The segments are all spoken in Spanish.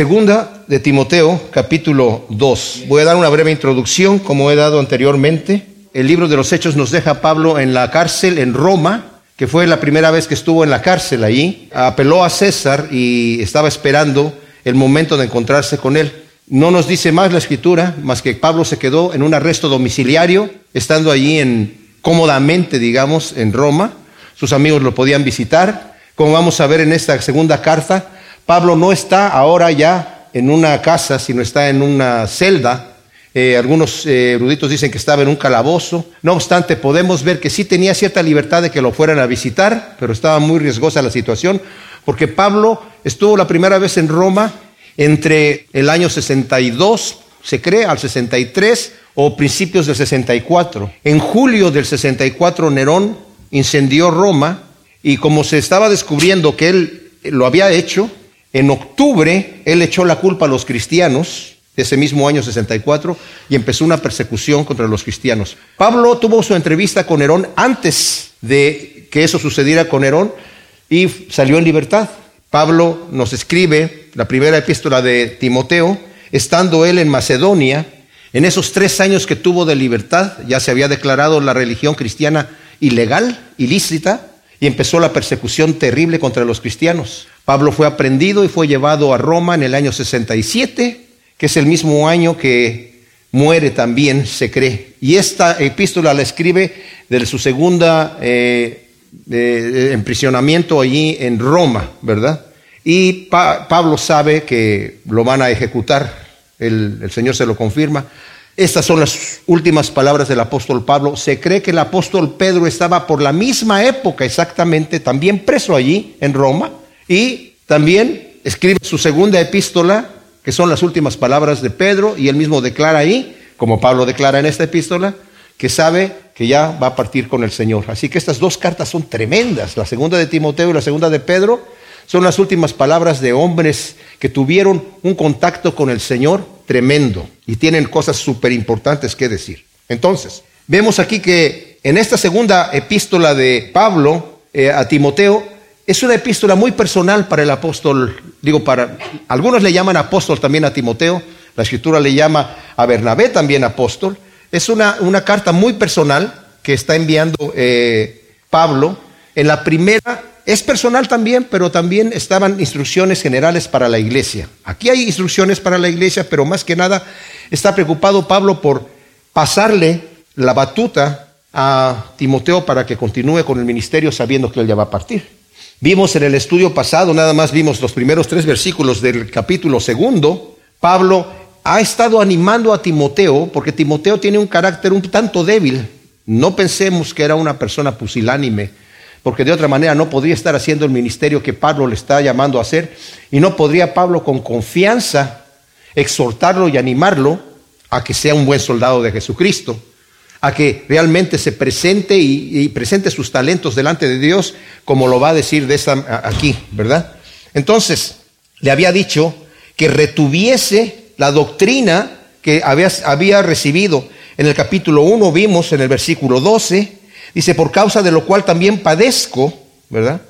Segunda de Timoteo, capítulo 2. Voy a dar una breve introducción, como he dado anteriormente. El libro de los Hechos nos deja a Pablo en la cárcel en Roma, que fue la primera vez que estuvo en la cárcel allí. Apeló a César y estaba esperando el momento de encontrarse con él. No nos dice más la escritura, más que Pablo se quedó en un arresto domiciliario, estando allí en, cómodamente, digamos, en Roma. Sus amigos lo podían visitar. Como vamos a ver en esta segunda carta, Pablo no está ahora ya en una casa, sino está en una celda. Eh, algunos eh, eruditos dicen que estaba en un calabozo. No obstante, podemos ver que sí tenía cierta libertad de que lo fueran a visitar, pero estaba muy riesgosa la situación, porque Pablo estuvo la primera vez en Roma entre el año 62, se cree, al 63 o principios del 64. En julio del 64 Nerón incendió Roma y como se estaba descubriendo que él lo había hecho, en octubre él echó la culpa a los cristianos ese mismo año 64 y empezó una persecución contra los cristianos. Pablo tuvo su entrevista con Nerón antes de que eso sucediera con Nerón y salió en libertad. Pablo nos escribe la primera epístola de Timoteo, estando él en Macedonia, en esos tres años que tuvo de libertad, ya se había declarado la religión cristiana ilegal, ilícita, y empezó la persecución terrible contra los cristianos. Pablo fue aprendido y fue llevado a Roma en el año 67, que es el mismo año que muere también, se cree. Y esta epístola la escribe de su segunda eh, emprisionamiento allí en Roma, ¿verdad? Y Pablo sabe que lo van a ejecutar, el Señor se lo confirma. Estas son las últimas palabras del apóstol Pablo. Se cree que el apóstol Pedro estaba por la misma época exactamente, también preso allí en Roma, y también escribe su segunda epístola, que son las últimas palabras de Pedro, y él mismo declara ahí, como Pablo declara en esta epístola, que sabe que ya va a partir con el Señor. Así que estas dos cartas son tremendas, la segunda de Timoteo y la segunda de Pedro, son las últimas palabras de hombres que tuvieron un contacto con el Señor tremendo y tienen cosas súper importantes que decir. Entonces, vemos aquí que en esta segunda epístola de Pablo eh, a Timoteo, es una epístola muy personal para el apóstol, digo, para algunos le llaman apóstol también a Timoteo, la escritura le llama a Bernabé también apóstol, es una, una carta muy personal que está enviando eh, Pablo. En la primera es personal también, pero también estaban instrucciones generales para la iglesia. Aquí hay instrucciones para la iglesia, pero más que nada está preocupado Pablo por pasarle la batuta a Timoteo para que continúe con el ministerio sabiendo que él ya va a partir. Vimos en el estudio pasado, nada más vimos los primeros tres versículos del capítulo segundo, Pablo ha estado animando a Timoteo, porque Timoteo tiene un carácter un tanto débil. No pensemos que era una persona pusilánime, porque de otra manera no podría estar haciendo el ministerio que Pablo le está llamando a hacer, y no podría Pablo con confianza exhortarlo y animarlo a que sea un buen soldado de Jesucristo, a que realmente se presente y, presente sus talentos delante de Dios, como lo va a decir de esta, aquí, ¿verdad? Entonces, le había dicho que retuviese la doctrina que había, había recibido. En el capítulo 1 vimos en el versículo 12, dice, por causa de lo cual también padezco, ¿verdad?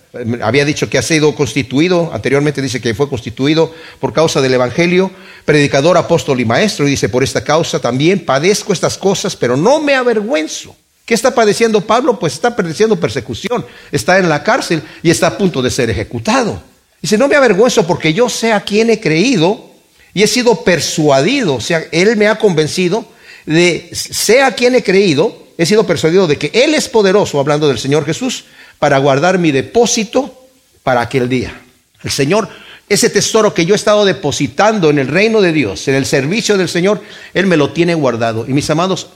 Había dicho que ha sido constituido, anteriormente dice que fue constituido por causa del Evangelio, predicador, apóstol y maestro, y dice, por esta causa también padezco estas cosas, pero no me avergüenzo. ¿Qué está padeciendo Pablo? Pues está padeciendo persecución, está en la cárcel y está a punto de ser ejecutado. Dice, no me avergüenzo porque yo sé a quién he creído y he sido persuadido, o sea, Él me ha convencido de, sea quien he creído, he sido persuadido de que Él es poderoso, hablando del Señor Jesús, para guardar mi depósito para aquel día. El Señor, ese tesoro que yo he estado depositando en el reino de Dios, en el servicio del Señor, Él me lo tiene guardado. Y mis amados,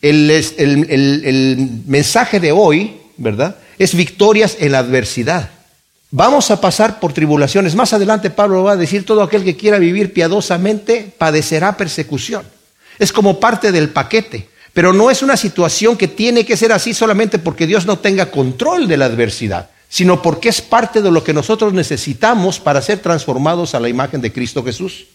el, el, mensaje de hoy, ¿verdad? Es victorias en la adversidad. Vamos a pasar por tribulaciones. Más adelante Pablo va a decir, todo aquel que quiera vivir piadosamente padecerá persecución. Es como parte del paquete. Pero no es una situación que tiene que ser así solamente porque Dios no tenga control de la adversidad, sino porque es parte de lo que nosotros necesitamos para ser transformados a la imagen de Cristo Jesús.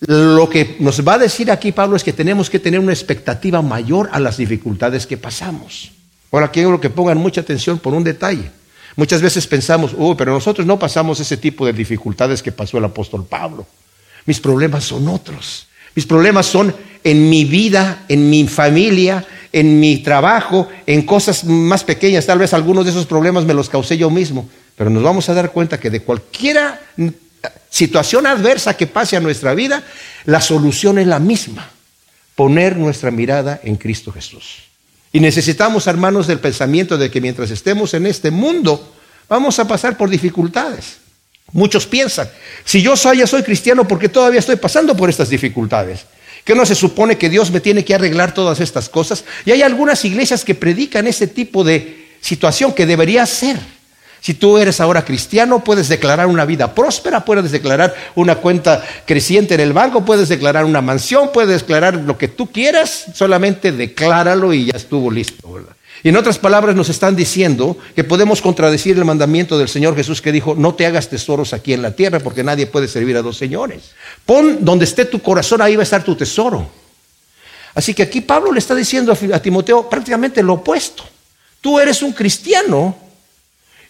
Lo que nos va a decir aquí Pablo es que tenemos que tener una expectativa mayor a las dificultades que pasamos. Ahora quiero que pongan mucha atención por un detalle. Muchas veces pensamos, uy, pero nosotros no pasamos ese tipo de dificultades que pasó el apóstol Pablo. Mis problemas son otros. Mis problemas son en mi vida, en mi familia, en mi trabajo, en cosas más pequeñas. Tal vez algunos de esos problemas me los causé yo mismo. Pero nos vamos a dar cuenta que de cualquier situación adversa que pase a nuestra vida, la solución es la misma. Poner nuestra mirada en Cristo Jesús. Y necesitamos, hermanos, del pensamiento de que mientras estemos en este mundo, vamos a pasar por dificultades. Muchos piensan, si yo soy, ya soy cristiano, porque todavía estoy pasando por estas dificultades? ¿Que no se supone que Dios me tiene que arreglar todas estas cosas? Y hay algunas iglesias que predican ese tipo de situación que debería ser. Si tú eres ahora cristiano, puedes declarar una vida próspera, puedes declarar una cuenta creciente en el banco, puedes declarar una mansión, puedes declarar lo que tú quieras, solamente decláralo y ya estuvo listo. ¿verdad? Y en otras palabras nos están diciendo que podemos contradecir el mandamiento del Señor Jesús que dijo, no te hagas tesoros aquí en la tierra porque nadie puede servir a dos señores. Pon donde esté tu corazón, ahí va a estar tu tesoro. Así que aquí Pablo le está diciendo a Timoteo prácticamente lo opuesto. Tú eres un cristiano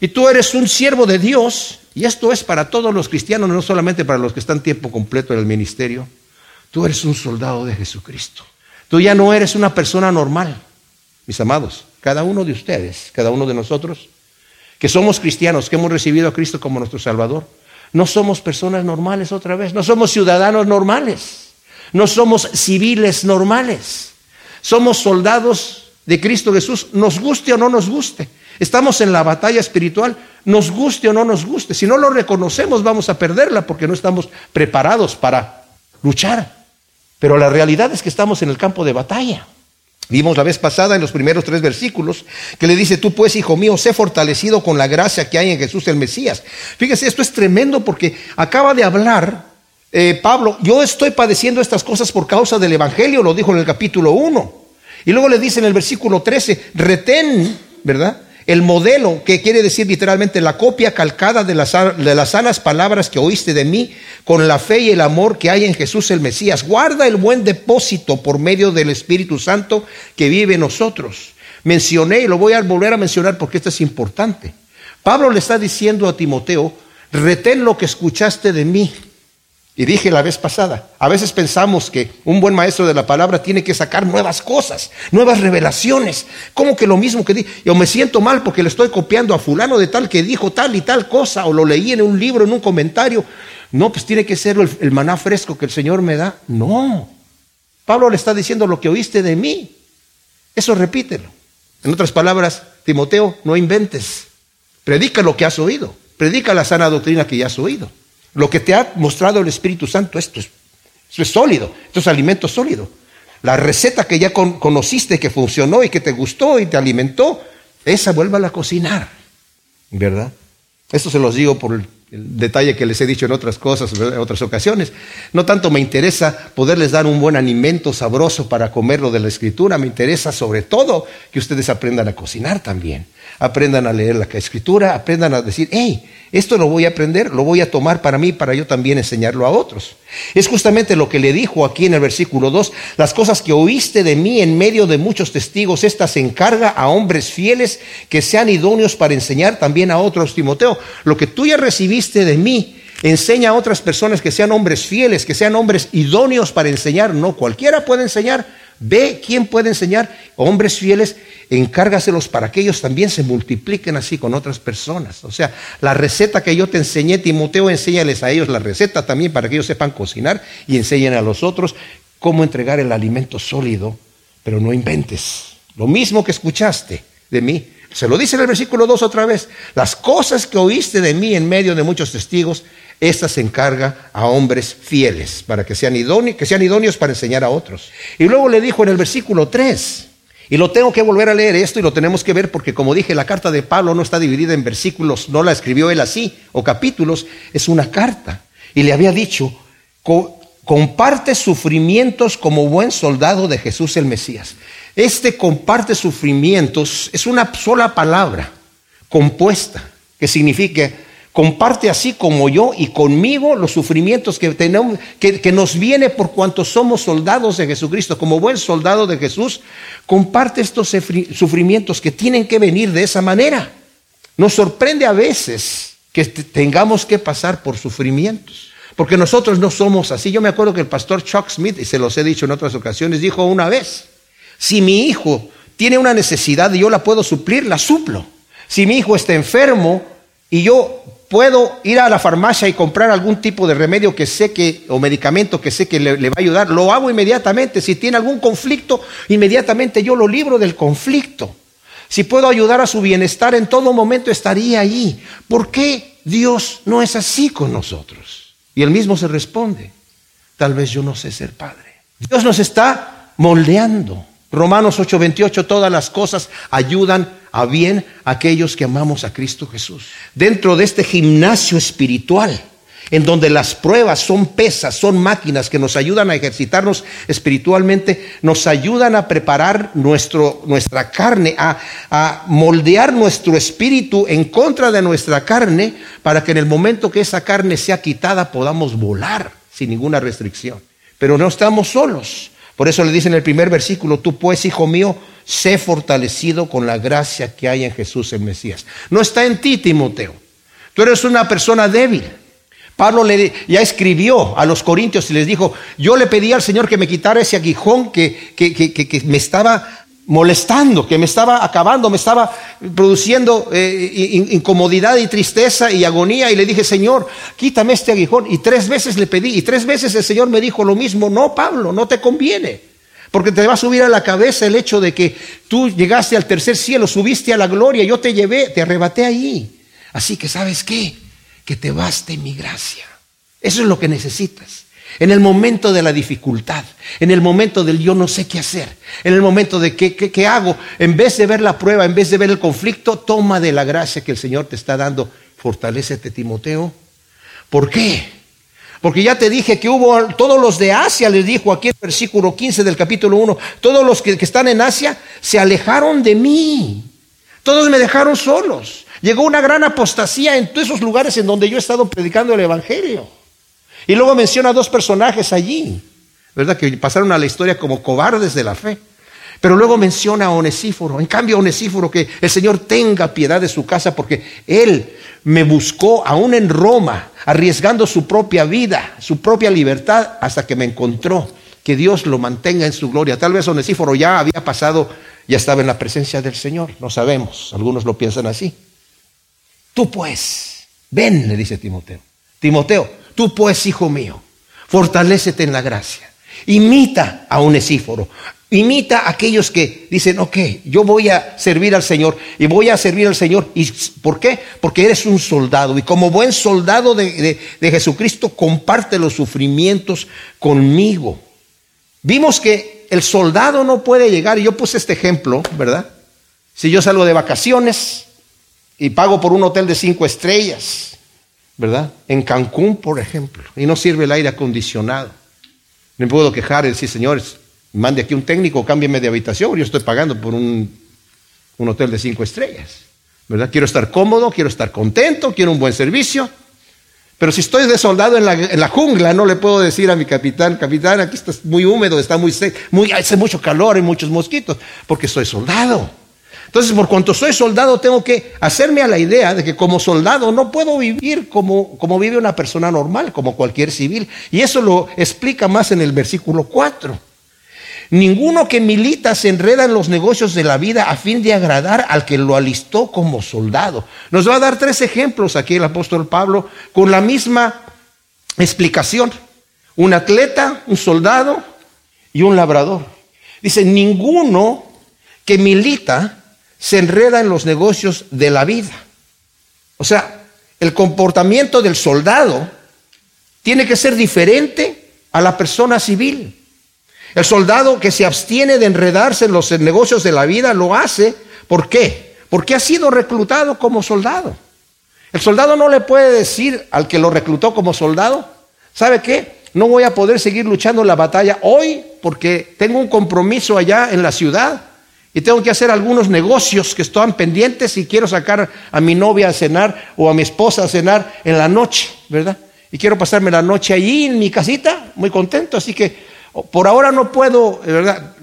y tú eres un siervo de Dios, y esto es para todos los cristianos, no solamente para los que están tiempo completo en el ministerio. Tú eres un soldado de Jesucristo. Tú ya no eres una persona normal, mis amados cada uno de ustedes, cada uno de nosotros, que somos cristianos, que hemos recibido a Cristo como nuestro Salvador, no somos personas normales otra vez, no somos ciudadanos normales, no somos civiles normales, somos soldados de Cristo Jesús, nos guste o no nos guste. Estamos en la batalla espiritual, nos guste o no nos guste. Si no lo reconocemos vamos a perderla porque no estamos preparados para luchar. Pero la realidad es que estamos en el campo de batalla. Vimos la vez pasada en los primeros tres versículos que le dice, tú pues, hijo mío, sé fortalecido con la gracia que hay en Jesús el Mesías. Fíjese, esto es tremendo porque acaba de hablar eh, Pablo, yo estoy padeciendo estas cosas por causa del Evangelio, lo dijo en el capítulo 1. Y luego le dice en el versículo 13, retén, ¿verdad? El modelo, que quiere decir literalmente la copia calcada de las, de las sanas palabras que oíste de mí, con la fe y el amor que hay en Jesús el Mesías. Guarda el buen depósito por medio del Espíritu Santo que vive en nosotros. Mencioné y lo voy a volver a mencionar porque esto es importante. Pablo le está diciendo a Timoteo, retén lo que escuchaste de mí y dije la vez pasada, a veces pensamos que un buen maestro de la palabra tiene que sacar nuevas cosas, nuevas revelaciones. Como que lo mismo que di, yo me siento mal porque le estoy copiando a fulano de tal que dijo tal y tal cosa, o lo leí en un libro, en un comentario. No, pues tiene que ser el, el maná fresco que el Señor me da. No. Pablo le está diciendo lo que oíste de mí. Eso repítelo. En otras palabras, Timoteo, no inventes. Predica lo que has oído. Predica la sana doctrina que ya has oído. Lo que te ha mostrado el Espíritu Santo, esto es, es sólido, esto es alimento sólido. La receta que ya conociste, que funcionó y que te gustó y te alimentó, esa vuelva a cocinar, ¿verdad? Esto se los digo por el, detalle que les he dicho en otras cosas, en otras ocasiones. No tanto me interesa poderles dar un buen alimento sabroso para comerlo de la escritura, me interesa sobre todo que ustedes aprendan a cocinar también aprendan a leer la escritura, aprendan a decir, hey, esto lo voy a aprender, lo voy a tomar para mí, para yo también enseñarlo a otros. Es justamente lo que le dijo aquí en el versículo 2, las cosas que oíste de mí en medio de muchos testigos, estas encarga a hombres fieles que sean idóneos para enseñar también a otros, Timoteo. Lo que tú ya recibiste de mí, enseña a otras personas que sean hombres fieles, que sean hombres idóneos para enseñar. No cualquiera puede enseñar, Ve quién puede enseñar, hombres fieles, encárgaselos para que ellos también se multipliquen así con otras personas. O sea, la receta que yo te enseñé, Timoteo, enséñales a ellos la receta también para que ellos sepan cocinar y enseñen a los otros cómo entregar el alimento sólido, pero no inventes. Lo mismo que escuchaste de mí. Se lo dice en el versículo 2 otra vez. Las cosas que oíste de mí en medio de muchos testigos, esta se encarga a hombres fieles, para que sean, idóneos, para enseñar a otros. Y luego le dijo en el versículo 3, y lo tengo que volver a leer esto y lo tenemos que ver porque como dije, la carta de Pablo no está dividida en versículos, no la escribió él así, o capítulos, es una carta. Y le había dicho, comparte sufrimientos como buen soldado de Jesús el Mesías. Este comparte sufrimientos es una sola palabra compuesta, que significa comparte así como yo y conmigo los sufrimientos que, tenemos, que, nos viene por cuanto somos soldados de Jesucristo. Como buen soldado de Jesús, comparte estos sufrimientos que tienen que venir de esa manera. Nos sorprende a veces que tengamos que pasar por sufrimientos. Porque nosotros no somos así. Yo me acuerdo que el pastor Chuck Smith, y se los he dicho en otras ocasiones, dijo una vez, si mi hijo tiene una necesidad y yo la puedo suplir, la suplo. Si mi hijo está enfermo y yo puedo ir a la farmacia y comprar algún tipo de remedio que sé que, o medicamento que sé que le, va a ayudar, lo hago inmediatamente. Si tiene algún conflicto, inmediatamente yo lo libro del conflicto. Si puedo ayudar a su bienestar en todo momento, estaría ahí. ¿Por qué Dios no es así con nosotros? Y él mismo se responde, tal vez yo no sé ser padre. Dios nos está moldeando. Romanos 8:28, todas las cosas ayudan a bien aquellos que amamos a Cristo Jesús. Dentro de este gimnasio espiritual, en donde las pruebas son pesas, son máquinas que nos ayudan a ejercitarnos espiritualmente, nos ayudan a preparar nuestro, nuestra carne, a, a moldear nuestro espíritu en contra de nuestra carne, para que en el momento que esa carne sea quitada podamos volar sin ninguna restricción. Pero no estamos solos. Por eso le dice en el primer versículo, tú pues, hijo mío, sé fortalecido con la gracia que hay en Jesús el Mesías. No está en ti, Timoteo. Tú eres una persona débil. Pablo le, ya escribió a los corintios y les dijo, yo le pedí al Señor que me quitara ese aguijón que, que, que, que me estaba molestando, que me estaba acabando, me estaba produciendo eh, incomodidad y tristeza y agonía. Y le dije, Señor, quítame este aguijón. Y tres veces le pedí, y tres veces el Señor me dijo lo mismo, no, Pablo, no te conviene. Porque te va a subir a la cabeza el hecho de que tú llegaste al tercer cielo, subiste a la gloria, yo te llevé, te arrebaté ahí. Así que sabes qué, que te baste mi gracia. Eso es lo que necesitas. En el momento de la dificultad, en el momento del yo no sé qué hacer, en el momento de qué, qué, qué, hago, en vez de ver la prueba, en vez de ver el conflicto, toma de la gracia que el Señor te está dando. Fortalécete, Timoteo. ¿Por qué? Porque ya te dije que hubo, todos los de Asia, les dijo aquí el versículo 15 del capítulo 1, todos los que, que están en Asia se alejaron de mí. Todos me dejaron solos. Llegó una gran apostasía en todos esos lugares en donde yo he estado predicando el Evangelio. Y luego menciona dos personajes allí, ¿verdad? Que pasaron a la historia como cobardes de la fe. Pero luego menciona a Onesíforo. En cambio, Onesíforo, que el Señor tenga piedad de su casa, porque Él me buscó aún en Roma, arriesgando su propia vida, su propia libertad, hasta que me encontró. Que Dios lo mantenga en su gloria. Tal vez Onesíforo ya había pasado, ya estaba en la presencia del Señor. No sabemos. Algunos lo piensan así. Tú pues, ven, le dice Timoteo. Timoteo, tú pues, hijo mío, fortalécete en la gracia. Imita a un esíforo. Imita a aquellos que dicen, ok, yo voy a servir al Señor y voy a servir al Señor. ¿Y por qué? Porque eres un soldado y como buen soldado de, de, de Jesucristo comparte los sufrimientos conmigo. Vimos que el soldado no puede llegar, y yo puse este ejemplo, ¿verdad? Si yo salgo de vacaciones, y pago por un hotel de cinco estrellas, ¿verdad? En Cancún, por ejemplo, y no sirve el aire acondicionado. Me puedo quejar y decir, señores, mande aquí un técnico, cámbieme de habitación, yo estoy pagando por un, un hotel de cinco estrellas, ¿verdad? Quiero estar cómodo, quiero estar contento, quiero un buen servicio. Pero si estoy de soldado en la, en la, jungla, no le puedo decir a mi capitán, capitán, aquí está muy húmedo, está muy, muy hace mucho calor, hay muchos mosquitos, porque soy soldado. Entonces, por cuanto soy soldado, tengo que hacerme a la idea de que como soldado no puedo vivir como, como vive una persona normal, como cualquier civil. Y eso lo explica más en el versículo 4. Ninguno que milita se enreda en los negocios de la vida a fin de agradar al que lo alistó como soldado. Nos va a dar tres ejemplos aquí el apóstol Pablo con la misma explicación. Un atleta, un soldado y un labrador. Dice, ninguno que milita se enreda en los negocios de la vida. O sea, el comportamiento del soldado tiene que ser diferente a la persona civil. El soldado que se abstiene de enredarse en los negocios de la vida lo hace. ¿Por qué? Porque ha sido reclutado como soldado. El soldado no le puede decir al que lo reclutó como soldado, ¿sabe qué? No voy a poder seguir luchando la batalla hoy porque tengo un compromiso allá en la ciudad y tengo que hacer algunos negocios que están pendientes y quiero sacar a mi novia a cenar o a mi esposa a cenar en la noche, ¿verdad? Y quiero pasarme la noche allí en mi casita, muy contento, así que por ahora no puedo, ¿verdad?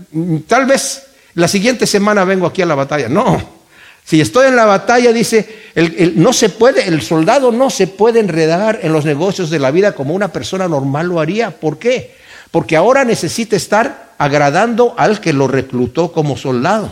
Tal vez la siguiente semana vengo aquí a la batalla. No, Si estoy en la batalla, dice, el, no se puede, el soldado no se puede enredar en los negocios de la vida como una persona normal lo haría. ¿Por qué? Porque ahora necesita estar agradando al que lo reclutó como soldado.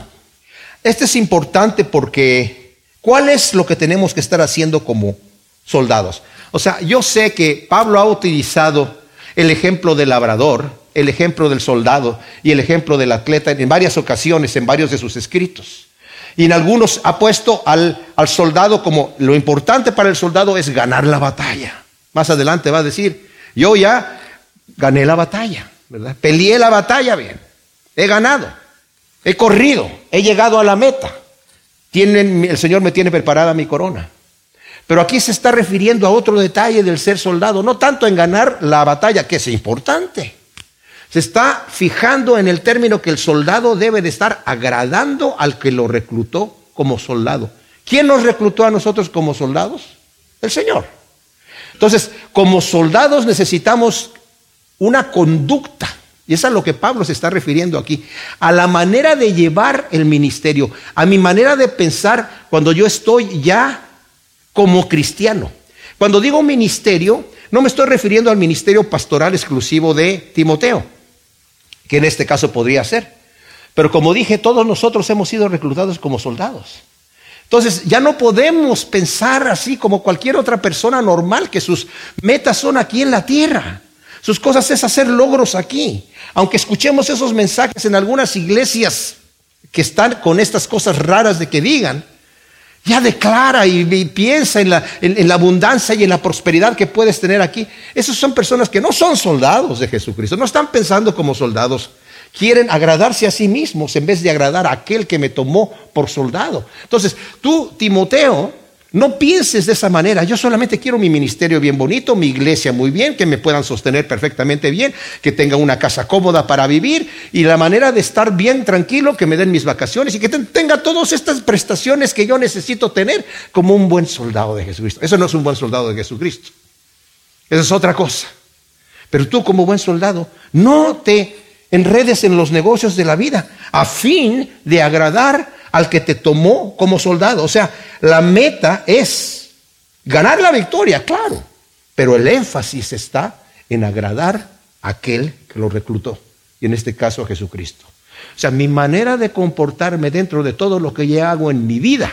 Este es importante porque ¿cuál es lo que tenemos que estar haciendo como soldados? O sea, yo sé que Pablo ha utilizado el ejemplo del labrador, el ejemplo del soldado y el ejemplo del atleta en varias ocasiones en varios de sus escritos. Y en algunos ha puesto al, soldado como lo importante para el soldado es ganar la batalla. Más adelante va a decir, yo ya gané la batalla, ¿verdad? Peleé la batalla bien, he ganado, he corrido, he llegado a la meta. el Señor me tiene preparada mi corona. Pero aquí se está refiriendo a otro detalle del ser soldado, no tanto en ganar la batalla, que es importante, se está fijando en el término que el soldado debe de estar agradando al que lo reclutó como soldado. ¿Quién nos reclutó a nosotros como soldados? El Señor. Entonces, como soldados necesitamos una conducta. Y es a lo que Pablo se está refiriendo aquí. A la manera de llevar el ministerio. A mi manera de pensar cuando yo estoy ya como cristiano. Cuando digo ministerio, no me estoy refiriendo al ministerio pastoral exclusivo de Timoteo que en este caso podría ser. Pero como dije, todos nosotros hemos sido reclutados como soldados. Entonces ya no podemos pensar así como cualquier otra persona normal, que sus metas son aquí en la tierra. Sus cosas es hacer logros aquí. Aunque escuchemos esos mensajes en algunas iglesias que están con estas cosas raras de que digan, ya declara y, piensa en la, en la, abundancia y en la prosperidad que puedes tener aquí. Esas son personas que no son soldados de Jesucristo, no están pensando como soldados. Quieren agradarse a sí mismos en vez de agradar a aquel que me tomó por soldado. Entonces, tú, Timoteo, no pienses de esa manera. Yo solamente quiero mi ministerio bien bonito, mi iglesia muy bien, que me puedan sostener perfectamente bien, que tenga una casa cómoda para vivir y la manera de estar bien tranquilo, que me den mis vacaciones y que tenga todas estas prestaciones que yo necesito tener como un buen soldado de Jesucristo. Eso no es un buen soldado de Jesucristo. Eso es otra cosa. Pero tú como buen soldado, no te enredes en los negocios de la vida a fin de agradar al que te tomó como soldado. O sea, la meta es ganar la victoria, claro, pero el énfasis está en agradar a aquel que lo reclutó, y en este caso a Jesucristo. O sea, mi manera de comportarme dentro de todo lo que yo hago en mi vida,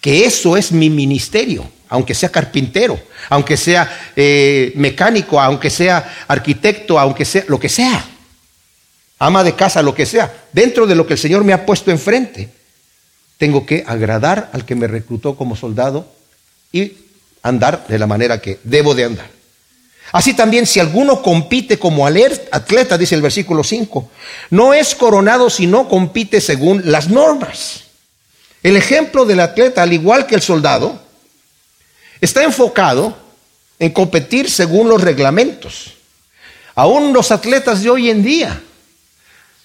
que eso es mi ministerio, aunque sea carpintero, aunque sea eh, mecánico, aunque sea arquitecto, aunque sea lo que sea ama de casa, lo que sea, dentro de lo que el Señor me ha puesto enfrente, tengo que agradar al que me reclutó como soldado y andar de la manera que debo de andar. Así también si alguno compite como atleta, dice el versículo 5, no es coronado si no compite según las normas. El ejemplo del atleta, al igual que el soldado, está enfocado en competir según los reglamentos. Aún los atletas de hoy en día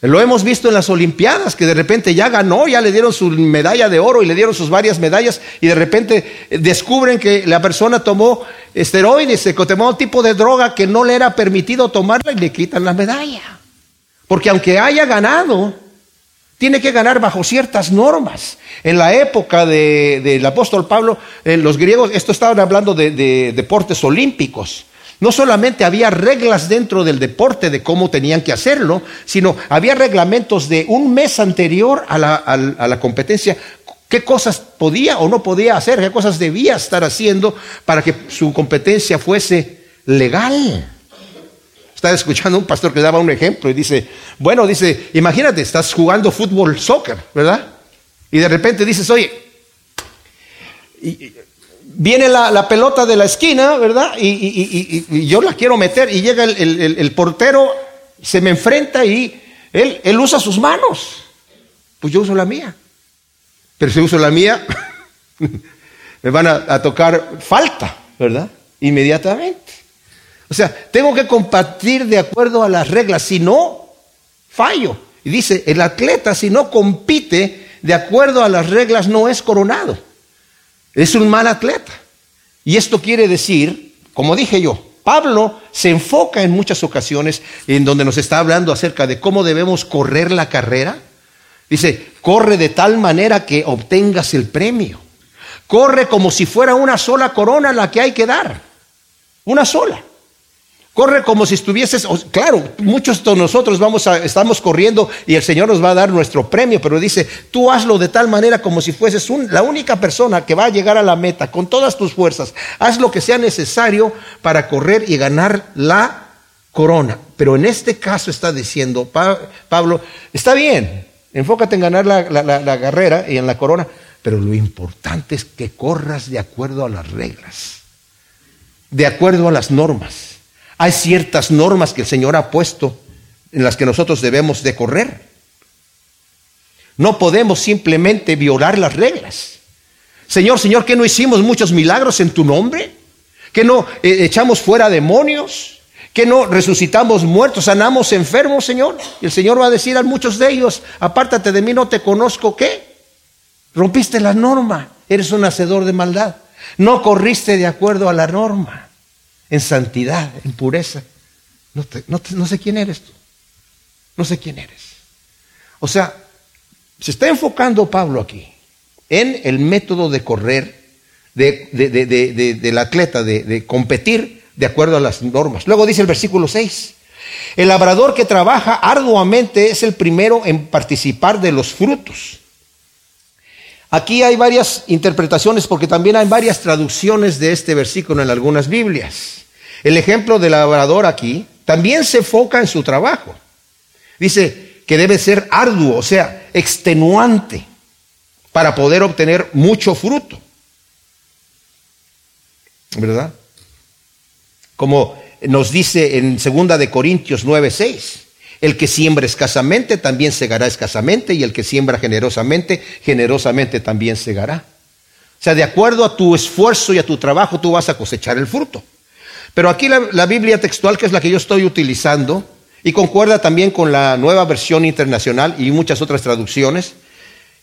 lo hemos visto en las Olimpiadas, que de repente ya ganó, ya le dieron su medalla de oro y le dieron sus varias medallas y de repente descubren que la persona tomó esteroides, se tomó un tipo de droga que no le era permitido tomarla y le quitan la medalla. Porque aunque haya ganado, tiene que ganar bajo ciertas normas. En la época del apóstol Pablo, eh, los griegos, esto estaban hablando de deportes olímpicos. No solamente había reglas dentro del deporte de cómo tenían que hacerlo, sino había reglamentos de un mes anterior a la, competencia, qué cosas podía o no podía hacer, qué cosas debía estar haciendo para que su competencia fuese legal. Estaba escuchando un pastor que daba un ejemplo y dice, bueno, dice, imagínate, estás jugando fútbol, soccer, ¿verdad? Y de repente dices, oye, viene la, pelota de la esquina, ¿verdad? Y, yo la quiero meter y llega el, portero, se me enfrenta y él, usa sus manos. Pues yo uso la mía. Pero si uso la mía, me van a, a tocar falta, ¿verdad? Inmediatamente. O sea, tengo que compartir de acuerdo a las reglas, si no, fallo. Y dice, el atleta si no compite de acuerdo a las reglas no es coronado. Es un mal atleta. Y esto quiere decir, como dije yo, Pablo se enfoca en muchas ocasiones en donde nos está hablando acerca de cómo debemos correr la carrera, Dice, corre de tal manera que obtengas el premio. Corre como si fuera una sola corona la que hay que dar. Una sola. Corre como si estuvieses, claro, muchos de nosotros vamos a, estamos corriendo y el Señor nos va a dar nuestro premio, pero dice, tú hazlo de tal manera como si fueses la única persona que va a llegar a la meta con todas tus fuerzas. Haz lo que sea necesario para correr y ganar la corona. Pero en este caso está diciendo Pablo, está bien, enfócate en ganar la, la carrera y en la corona, pero lo importante es que corras de acuerdo a las reglas, de acuerdo a las normas. Hay ciertas normas que el Señor ha puesto en las que nosotros debemos de correr. No podemos simplemente violar las reglas. Señor, Señor, ¿que no hicimos muchos milagros en tu nombre? ¿Que no eh, echamos fuera demonios? ¿Que no resucitamos muertos, sanamos enfermos, Señor? Y el Señor va a decir a muchos de ellos, apártate de mí, no te conozco, ¿qué? Rompiste la norma, eres un hacedor de maldad. No corriste de acuerdo a la norma en santidad, en pureza. No, sé quién eres tú. No sé quién eres. O sea, se está enfocando Pablo aquí en el método de correr del atleta, de, competir de acuerdo a las normas. Luego dice el versículo 6, el labrador que trabaja arduamente es el primero en participar de los frutos. Aquí hay varias interpretaciones porque también hay varias traducciones de este versículo en algunas Biblias. El ejemplo del labrador aquí también se enfoca en su trabajo. Dice que debe ser arduo, o sea, extenuante, para poder obtener mucho fruto. ¿Verdad? Como nos dice en 2 de Corintios 9:6, el que siembra escasamente también segará escasamente y el que siembra generosamente, generosamente también segará. O sea, de acuerdo a tu esfuerzo y a tu trabajo tú vas a cosechar el fruto. Pero aquí la, Biblia textual, que es la que yo estoy utilizando, y concuerda también con la nueva versión internacional y muchas otras traducciones,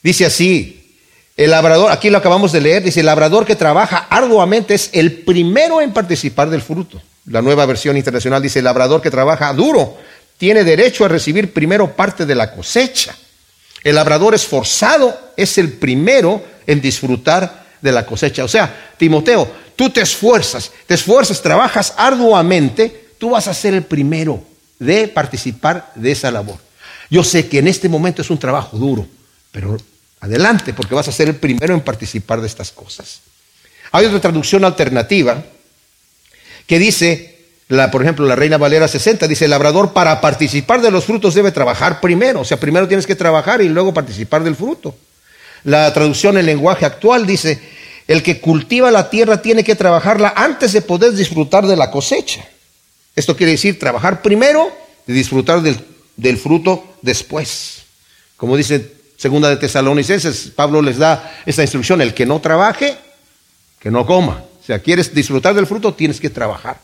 dice así, el labrador, aquí lo acabamos de leer, dice, el labrador que trabaja arduamente es el primero en participar del fruto. La nueva versión internacional dice, el labrador que trabaja duro tiene derecho a recibir primero parte de la cosecha. El labrador esforzado es el primero en disfrutar de la cosecha. O sea, Timoteo, tú te esfuerzas, te esfuerzas, trabajas arduamente, tú vas a ser el primero de participar de esa labor. Yo sé que en este momento es un trabajo duro, pero adelante, porque vas a ser el primero en participar de estas cosas. Hay otra traducción alternativa que dice, por ejemplo, la Reina Valera 60 dice, el labrador para participar de los frutos debe trabajar primero, o sea, primero tienes que trabajar y luego participar del fruto. La traducción en lenguaje actual dice, el que cultiva la tierra tiene que trabajarla antes de poder disfrutar de la cosecha. Esto quiere decir trabajar primero y disfrutar del, fruto después. Como dice segunda de Tesalonicenses, Pablo les da esta instrucción, el que no trabaje, que no coma. O sea, quieres disfrutar del fruto, tienes que trabajar.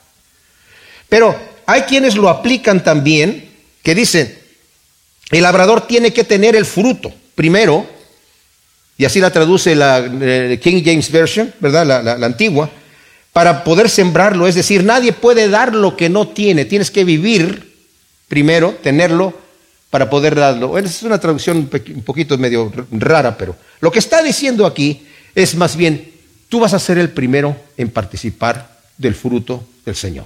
Pero hay quienes lo aplican también, que dicen, el labrador tiene que tener el fruto primero y así la traduce la eh, King James Version, ¿verdad? La, antigua, para poder sembrarlo. Es decir, nadie puede dar lo que no tiene. Tienes que vivir primero, tenerlo, para poder darlo. es una traducción un poquito medio rara, pero lo que está diciendo aquí es más bien, tú vas a ser el primero en participar del fruto del Señor.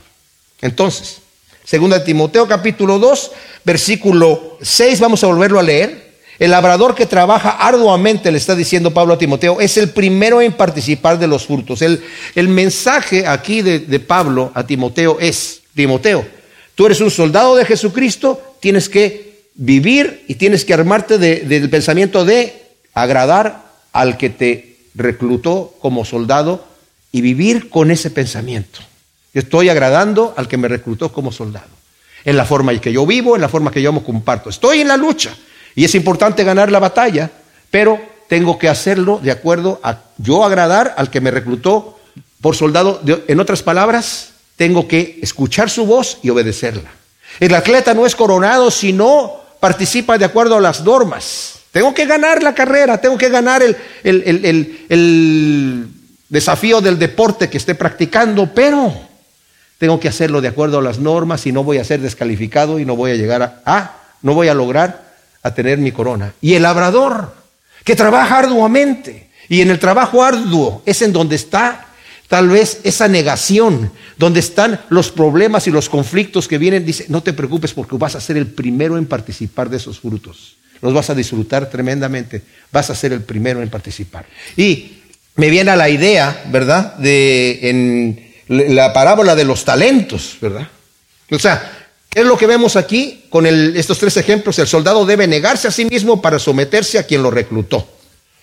Entonces, segunda Timoteo capítulo 2, versículo 6, vamos a volverlo a leer. El labrador que trabaja arduamente, le está diciendo Pablo a Timoteo, es el primero en participar de los frutos. El, el mensaje aquí de, Pablo a Timoteo es, Timoteo, tú eres un soldado de Jesucristo, tienes que vivir y tienes que armarte del pensamiento de agradar al que te reclutó como soldado y vivir con ese pensamiento. Estoy agradando al que me reclutó como soldado. En la forma en que yo vivo, en la forma que yo me comparto. Estoy en la lucha. Y es importante ganar la batalla, pero tengo que hacerlo de acuerdo a yo agradar al que me reclutó por soldado. En otras palabras, tengo que escuchar su voz y obedecerla. El atleta no es coronado si no participa de acuerdo a las normas. Tengo que ganar la carrera, tengo que ganar el, el desafío del deporte que esté practicando, pero tengo que hacerlo de acuerdo a las normas y no voy a ser descalificado y no voy a llegar a, a no voy a lograr a tener mi corona. Y el labrador, que trabaja arduamente. Y en el trabajo arduo es en donde está tal vez esa negación, donde están los problemas y los conflictos que vienen. Dice, no te preocupes porque vas a ser el primero en participar de esos frutos. Los vas a disfrutar tremendamente. Vas a ser el primero en participar. Y me viene a la idea, ¿verdad? De en la parábola de los talentos, ¿verdad? O sea, ¿qué es lo que vemos aquí con estos tres ejemplos? El soldado debe negarse a sí mismo para someterse a quien lo reclutó.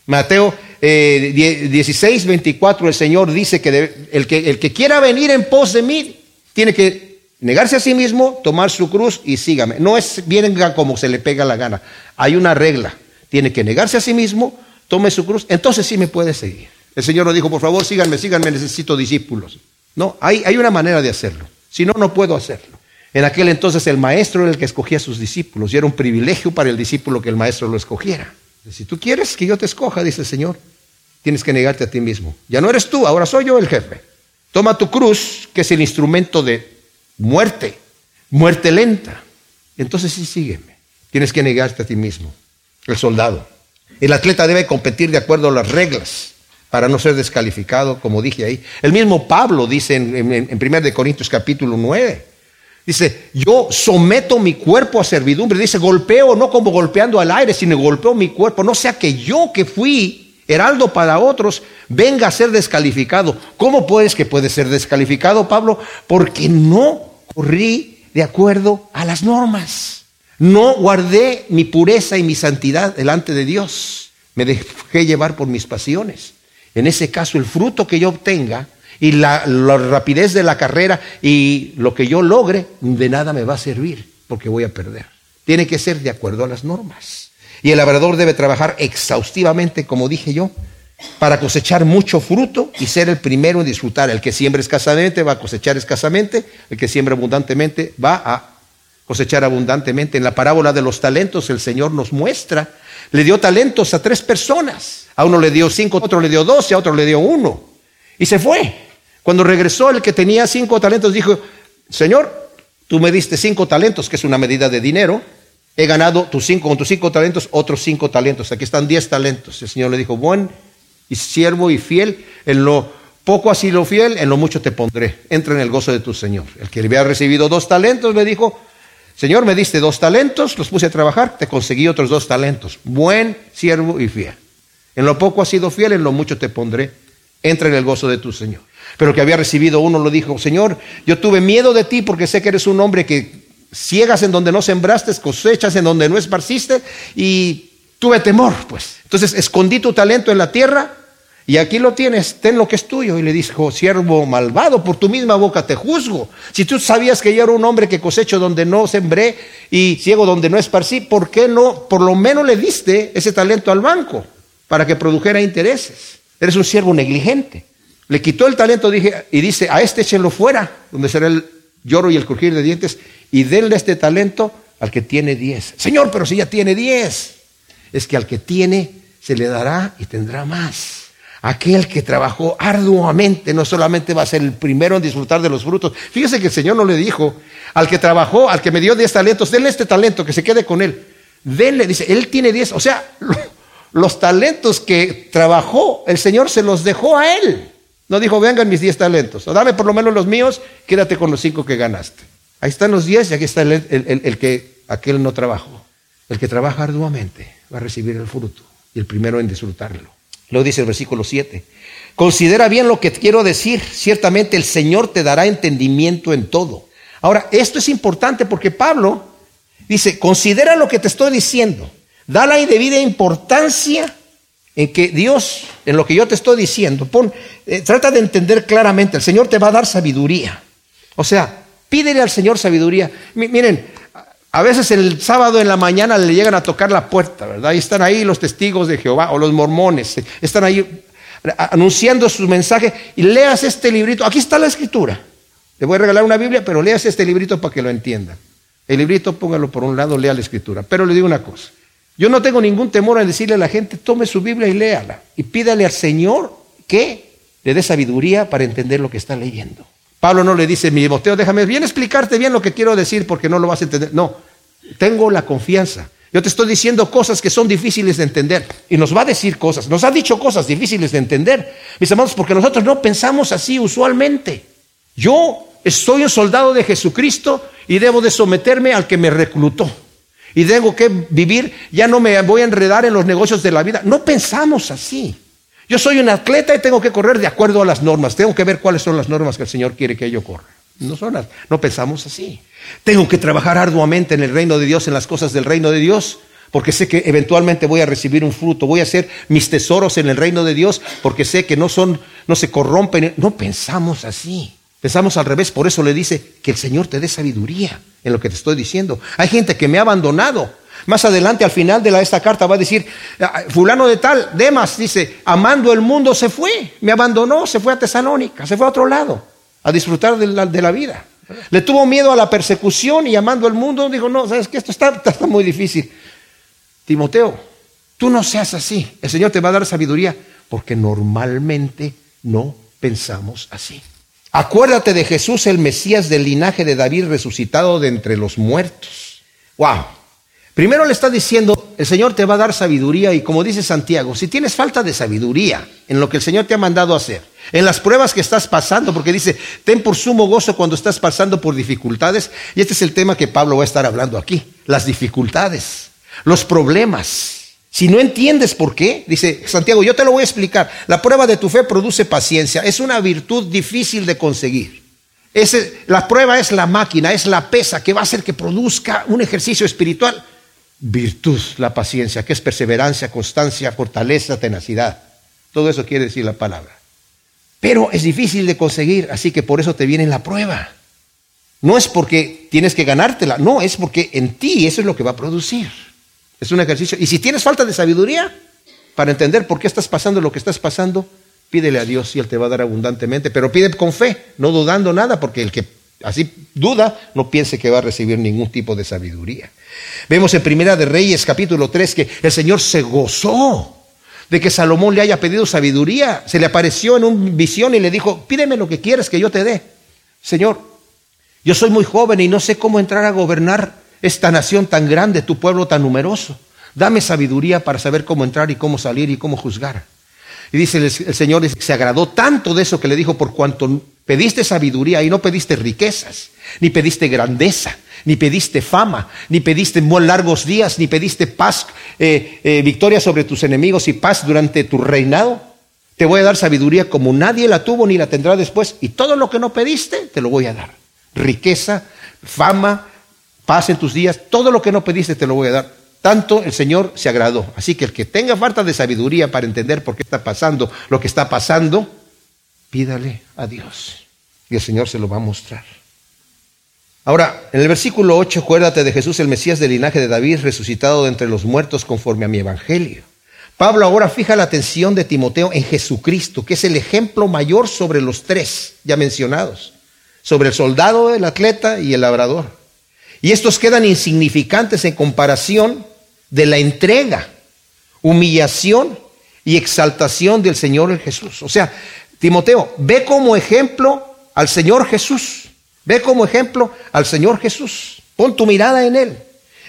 Mateo 16, eh, 24, el Señor dice que, el que el que quiera venir en pos de mí tiene que negarse a sí mismo, tomar su cruz y sígame. No es venga como se le pega la gana. Hay una regla. Tiene que negarse a sí mismo, tome su cruz, entonces sí me puede seguir. El Señor nos dijo, por favor, síganme, síganme, necesito discípulos. No, hay, hay una manera de hacerlo. Si no, no puedo hacerlo. En aquel entonces el maestro era el que escogía a sus discípulos y era un privilegio para el discípulo que el maestro lo escogiera. Si tú quieres que yo te escoja, dice el Señor, tienes que negarte a ti mismo. Ya no eres tú, ahora soy yo el jefe. Toma tu cruz, que es el instrumento de muerte, muerte lenta. Entonces sí, sígueme. Tienes que negarte a ti mismo. El soldado. El atleta debe competir de acuerdo a las reglas para no ser descalificado, como dije ahí. El mismo Pablo dice en, en, 1 Corintios capítulo 9, dice, yo someto mi cuerpo a servidumbre, dice, golpeo no como golpeando al aire, sino golpeo mi cuerpo, no sea que yo que fui heraldo para otros, venga a ser descalificado. ¿Cómo puedes que puede ser descalificado, Pablo? Porque no corrí de acuerdo a las normas. No guardé mi pureza y mi santidad delante de Dios. Me dejé llevar por mis pasiones. En ese caso, el fruto que yo obtenga y la, rapidez de la carrera y lo que yo logre, de nada me va a servir, porque voy a perder. Tiene que ser de acuerdo a las normas. Y el labrador debe trabajar exhaustivamente, como dije yo, para cosechar mucho fruto y ser el primero en disfrutar. El que siembra escasamente va a cosechar escasamente, el que siembra abundantemente va a cosechar abundantemente. En la parábola de los talentos el Señor nos muestra, le dio talentos a tres personas. A uno le dio cinco, a otro le dio dos y a otro le dio uno. Y se fue. Cuando regresó el que tenía cinco talentos, dijo, Señor, tú me diste cinco talentos, que es una medida de dinero. He ganado tus cinco, con tus cinco talentos otros cinco talentos. Aquí están diez talentos. El Señor le dijo, buen y siervo y fiel, en lo poco has sido fiel, en lo mucho te pondré. Entra en el gozo de tu Señor. El que había recibido dos talentos le dijo, Señor, me diste dos talentos, los puse a trabajar, te conseguí otros dos talentos. Buen siervo y fiel. En lo poco has sido fiel, en lo mucho te pondré. Entra en el gozo de tu Señor. Pero que había recibido uno lo dijo, Señor, yo tuve miedo de ti porque sé que eres un hombre que ciegas en donde no sembraste, cosechas en donde no esparciste y tuve temor, pues. Entonces escondí tu talento en la tierra y aquí lo tienes, ten lo que es tuyo. Y le dijo, siervo malvado, por tu misma boca te juzgo. Si tú sabías que yo era un hombre que cosecho donde no sembré y ciego donde no esparcí, ¿por qué no por lo menos le diste ese talento al banco? para que produjera intereses. Eres un siervo negligente. Le quitó el talento dije, y dice, a este échenlo fuera, donde será el lloro y el crujir de dientes, y denle este talento al que tiene diez. Señor, pero si ya tiene diez, es que al que tiene se le dará y tendrá más. Aquel que trabajó arduamente no solamente va a ser el primero en disfrutar de los frutos. Fíjese que el Señor no le dijo, al que trabajó, al que me dio diez talentos, denle este talento, que se quede con él. Denle, dice, él tiene diez. O sea, los talentos que trabajó, el Señor se los dejó a él. No dijo, vengan mis diez talentos, o dame por lo menos los míos, quédate con los cinco que ganaste. Ahí están los diez y aquí está el, que aquel no trabajó. El que trabaja arduamente va a recibir el fruto y el primero en disfrutarlo. Lo dice el versículo 7. Considera bien lo que quiero decir. Ciertamente el Señor te dará entendimiento en todo. Ahora, esto es importante porque Pablo dice, considera lo que te estoy diciendo. Da la indebida importancia en que Dios, en lo que yo te estoy diciendo, pon, eh, trata de entender claramente, el Señor te va a dar sabiduría. O sea, pídele al Señor sabiduría. miren, a veces el sábado en la mañana le llegan a tocar la puerta, ¿verdad? Y están ahí los testigos de Jehová o los mormones, eh, están ahí anunciando su mensaje y leas este librito. Aquí está la escritura. Le voy a regalar una Biblia, pero leas este librito para que lo entiendan. El librito póngalo por un lado, lea la escritura. Pero le digo una cosa. Yo no tengo ningún temor en decirle a la gente, tome su Biblia y léala. Y pídale al Señor que le dé sabiduría para entender lo que está leyendo. Pablo no le dice, mi Timoteo, déjame bien explicarte bien lo que quiero decir porque no lo vas a entender. No, tengo la confianza Yo te estoy diciendo cosas que son difíciles de entender. Y nos va a decir cosas, nos ha dicho cosas difíciles de entender, mis amados, porque nosotros no pensamos así usualmente. Yo soy un soldado de Jesucristo y debo de someterme al que me reclutó. Y tengo que vivir, ya no me voy a enredar en los negocios de la vida. No pensamos así. Yo soy un atleta y tengo que correr de acuerdo a las normas. Tengo que ver cuáles son las normas que el Señor quiere que yo corra. No son no pensamos así. Tengo que trabajar arduamente en el reino de Dios, en las cosas del reino de Dios, porque sé que eventualmente voy a recibir un fruto, voy a hacer mis tesoros en el reino de Dios, porque sé que no son, no se corrompen. No pensamos así. Pensamos al revés, por eso le dice que el Señor te dé sabiduría en lo que te estoy diciendo. Hay gente que me ha abandonado. Más adelante, al final de esta carta, va a decir, ah, fulano de tal, Demas, dice, amando el mundo se fue, me abandonó, se fue a Tesalónica, se fue a otro lado, a disfrutar de la vida. Le tuvo miedo a la persecución y amando el mundo, dijo, no, sabes que esto está, está muy difícil. Timoteo, tú no seas así. El Señor te va a dar sabiduría porque normalmente no pensamos así. Acuérdate de Jesús, el Mesías del linaje de David resucitado de entre los muertos. Wow. Primero le está diciendo, el Señor te va a dar sabiduría y como dice Santiago, si tienes falta de sabiduría en lo que el Señor te ha mandado hacer, en las pruebas que estás pasando, porque dice, ten por sumo gozo cuando estás pasando por dificultades, y este es el tema que Pablo va a estar hablando aquí, las dificultades, los problemas. Si no entiendes por qué, dice Santiago, yo te lo voy a explicar, la prueba de tu fe produce paciencia, es una virtud difícil de conseguir. la prueba es la máquina, es la pesa que va a hacer que produzca un ejercicio espiritual virtud, la paciencia, que es perseverancia, constancia, fortaleza, tenacidad. Todo eso quiere decir la palabra. Pero es difícil de conseguir, así que por eso te viene la prueba. No es porque tienes que ganártela, no, es porque en ti eso es lo que va a producir. Es un ejercicio. Y si tienes falta de sabiduría para entender por qué estás pasando lo que estás pasando, pídele a Dios y Él te va a dar abundantemente. Pero pide con fe, no dudando nada, porque el que así duda, no piense que va a recibir ningún tipo de sabiduría. Vemos en Primera de Reyes capítulo 3 que el Señor se gozó de que Salomón le haya pedido sabiduría. Se le apareció en una visión y le dijo, pídeme lo que quieres que yo te dé. Señor, yo soy muy joven y no sé cómo entrar a gobernar esta nación tan grande, tu pueblo tan numeroso. Dame sabiduría para saber cómo entrar y cómo salir y cómo juzgar. Y dice el, Señor, se agradó tanto de eso que le dijo, por cuanto pediste sabiduría y no pediste riquezas, ni pediste grandeza, ni pediste fama, ni pediste muy largos días, ni pediste paz, eh, eh, victoria sobre tus enemigos y paz durante tu reinado. Te voy a dar sabiduría como nadie la tuvo ni la tendrá después. Y todo lo que no pediste, te lo voy a dar. Riqueza, fama, paz en tus días, todo lo que no pediste, te lo voy a dar. Tanto el Señor se agradó. Así que el que tenga falta de sabiduría para entender por qué está pasando lo que está pasando, pídale a Dios. Y el Señor se lo va a mostrar. Ahora, en el versículo 8, acuérdate de Jesús, el Mesías del linaje de David, resucitado de entre los muertos conforme a mi evangelio. Pablo ahora fija la atención de Timoteo en Jesucristo, que es el ejemplo mayor sobre los tres ya mencionados, sobre el soldado, el atleta y el labrador. Y estos quedan insignificantes en comparación de la entrega, humillación y exaltación del Señor Jesús. O sea, Timoteo, ve como ejemplo al Señor Jesús. Ve como ejemplo al Señor Jesús. Pon tu mirada en Él.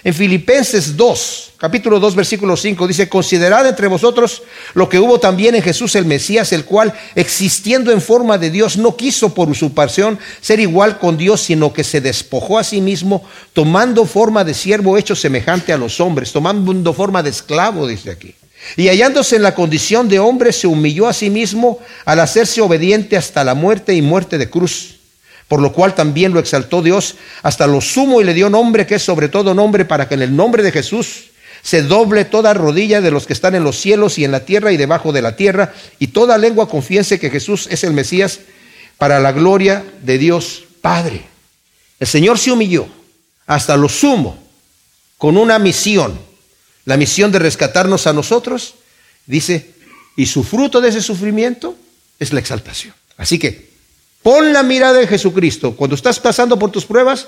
En Filipenses 2, capítulo 2, versículo 5, dice, considerad entre vosotros lo que hubo también en Jesús el Mesías, el cual, existiendo en forma de Dios, no quiso por usurpación ser igual con Dios, sino que se despojó a sí mismo, tomando forma de siervo hecho semejante a los hombres, tomando forma de esclavo, dice aquí. Y hallándose en la condición de hombre, se humilló a sí mismo al hacerse obediente hasta la muerte y muerte de cruz por lo cual también lo exaltó Dios hasta lo sumo y le dio nombre que es sobre todo nombre para que en el nombre de Jesús se doble toda rodilla de los que están en los cielos y en la tierra y debajo de la tierra, y toda lengua confiese que Jesús es el Mesías para la gloria de Dios Padre. El Señor se humilló hasta lo sumo con una misión, la misión de rescatarnos a nosotros, dice, y su fruto de ese sufrimiento es la exaltación. Así que Pon la mirada en Jesucristo. Cuando estás pasando por tus pruebas,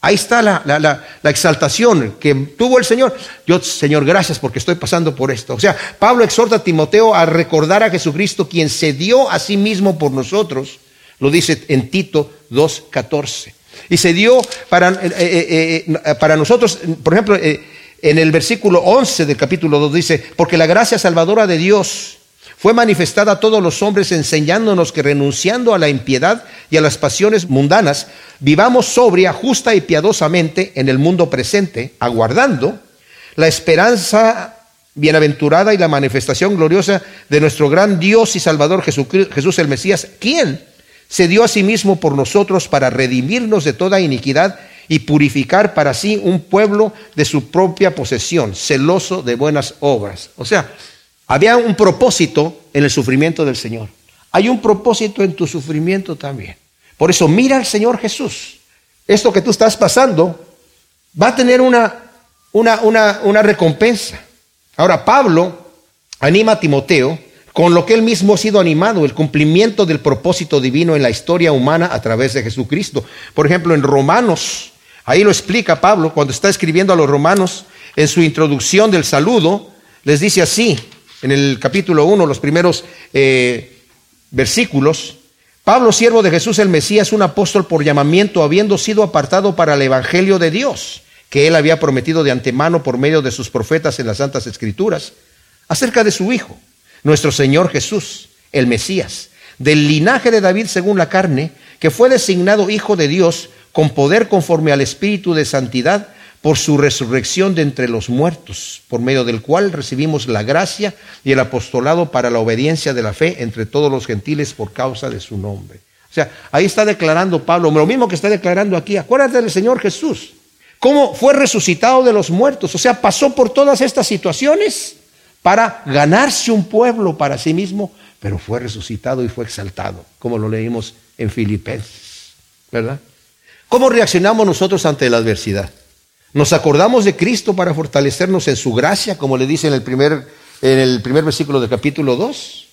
ahí está la, exaltación que tuvo el Señor. Yo, Señor, gracias porque estoy pasando por esto. O sea, Pablo exhorta a Timoteo a recordar a Jesucristo, quien se dio a sí mismo por nosotros. Lo dice en Tito 2.14. Y se dio para, eh, eh, eh, para nosotros, por ejemplo, En el versículo 11 del capítulo 2 dice, porque la gracia salvadora de Dios fue manifestada a todos los hombres enseñándonos que renunciando a la impiedad y a las pasiones mundanas, vivamos sobria, justa y piadosamente en el mundo presente, aguardando la esperanza bienaventurada y la manifestación gloriosa de nuestro gran Dios y Salvador Jesús el Mesías, quien se dio a sí mismo por nosotros para redimirnos de toda iniquidad y purificar para sí un pueblo de su propia posesión, celoso de buenas obras. O sea, había un propósito en el sufrimiento del Señor. Hay un propósito en tu sufrimiento también. Por eso mira al Señor Jesús. Esto que tú estás pasando va a tener una, una, una, una recompensa. Ahora, Pablo anima a Timoteo con lo que él mismo ha sido animado, el cumplimiento del propósito divino en la historia humana a través de Jesucristo. Por ejemplo, en Romanos, ahí lo explica Pablo cuando está escribiendo a los romanos en su introducción del saludo, les dice así, en el capítulo 1, los primeros eh, versículos, Pablo, siervo de Jesús el Mesías, un apóstol por llamamiento, habiendo sido apartado para el Evangelio de Dios que él había prometido de antemano por medio de sus profetas en las Santas Escrituras, acerca de su Hijo, nuestro Señor Jesús, el Mesías, del linaje de David según la carne, que fue designado Hijo de Dios con poder conforme al Espíritu de Santidad por su resurrección de entre los muertos, por medio del cual recibimos la gracia y el apostolado para la obediencia de la fe entre todos los gentiles por causa de su nombre. O sea, ahí está declarando Pablo, lo mismo que está declarando aquí, acuérdate del Señor Jesús, cómo fue resucitado de los muertos. O sea, pasó por todas estas situaciones para ganarse un pueblo para sí mismo, pero fue resucitado y fue exaltado, como lo leímos en Filipenses, ¿verdad? ¿Cómo reaccionamos nosotros ante la adversidad? ¿Nos acordamos de Cristo para fortalecernos en su gracia, como le dice en el primer, en el primer versículo del capítulo 2?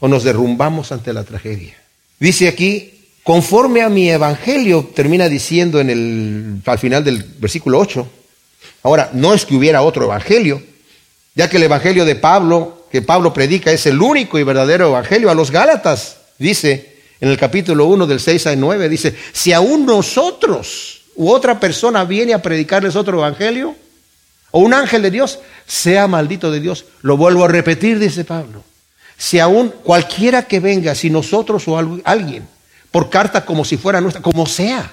¿O nos derrumbamos ante la tragedia? Dice aquí, Conforme a mi evangelio, termina diciendo en el, al final del versículo 8. Ahora, no es que hubiera otro evangelio, ya que el evangelio de Pablo, que Pablo predica, es el único y verdadero evangelio. A los Gálatas, dice en el capítulo 1 del 6 al 9, dice, si aún nosotros u otra persona viene a predicarles otro evangelio, o un ángel de Dios, sea maldito de Dios. Lo vuelvo a repetir, dice Pablo. Si aún cualquiera que venga, si nosotros o alguien por carta como si fuera nuestra, como sea.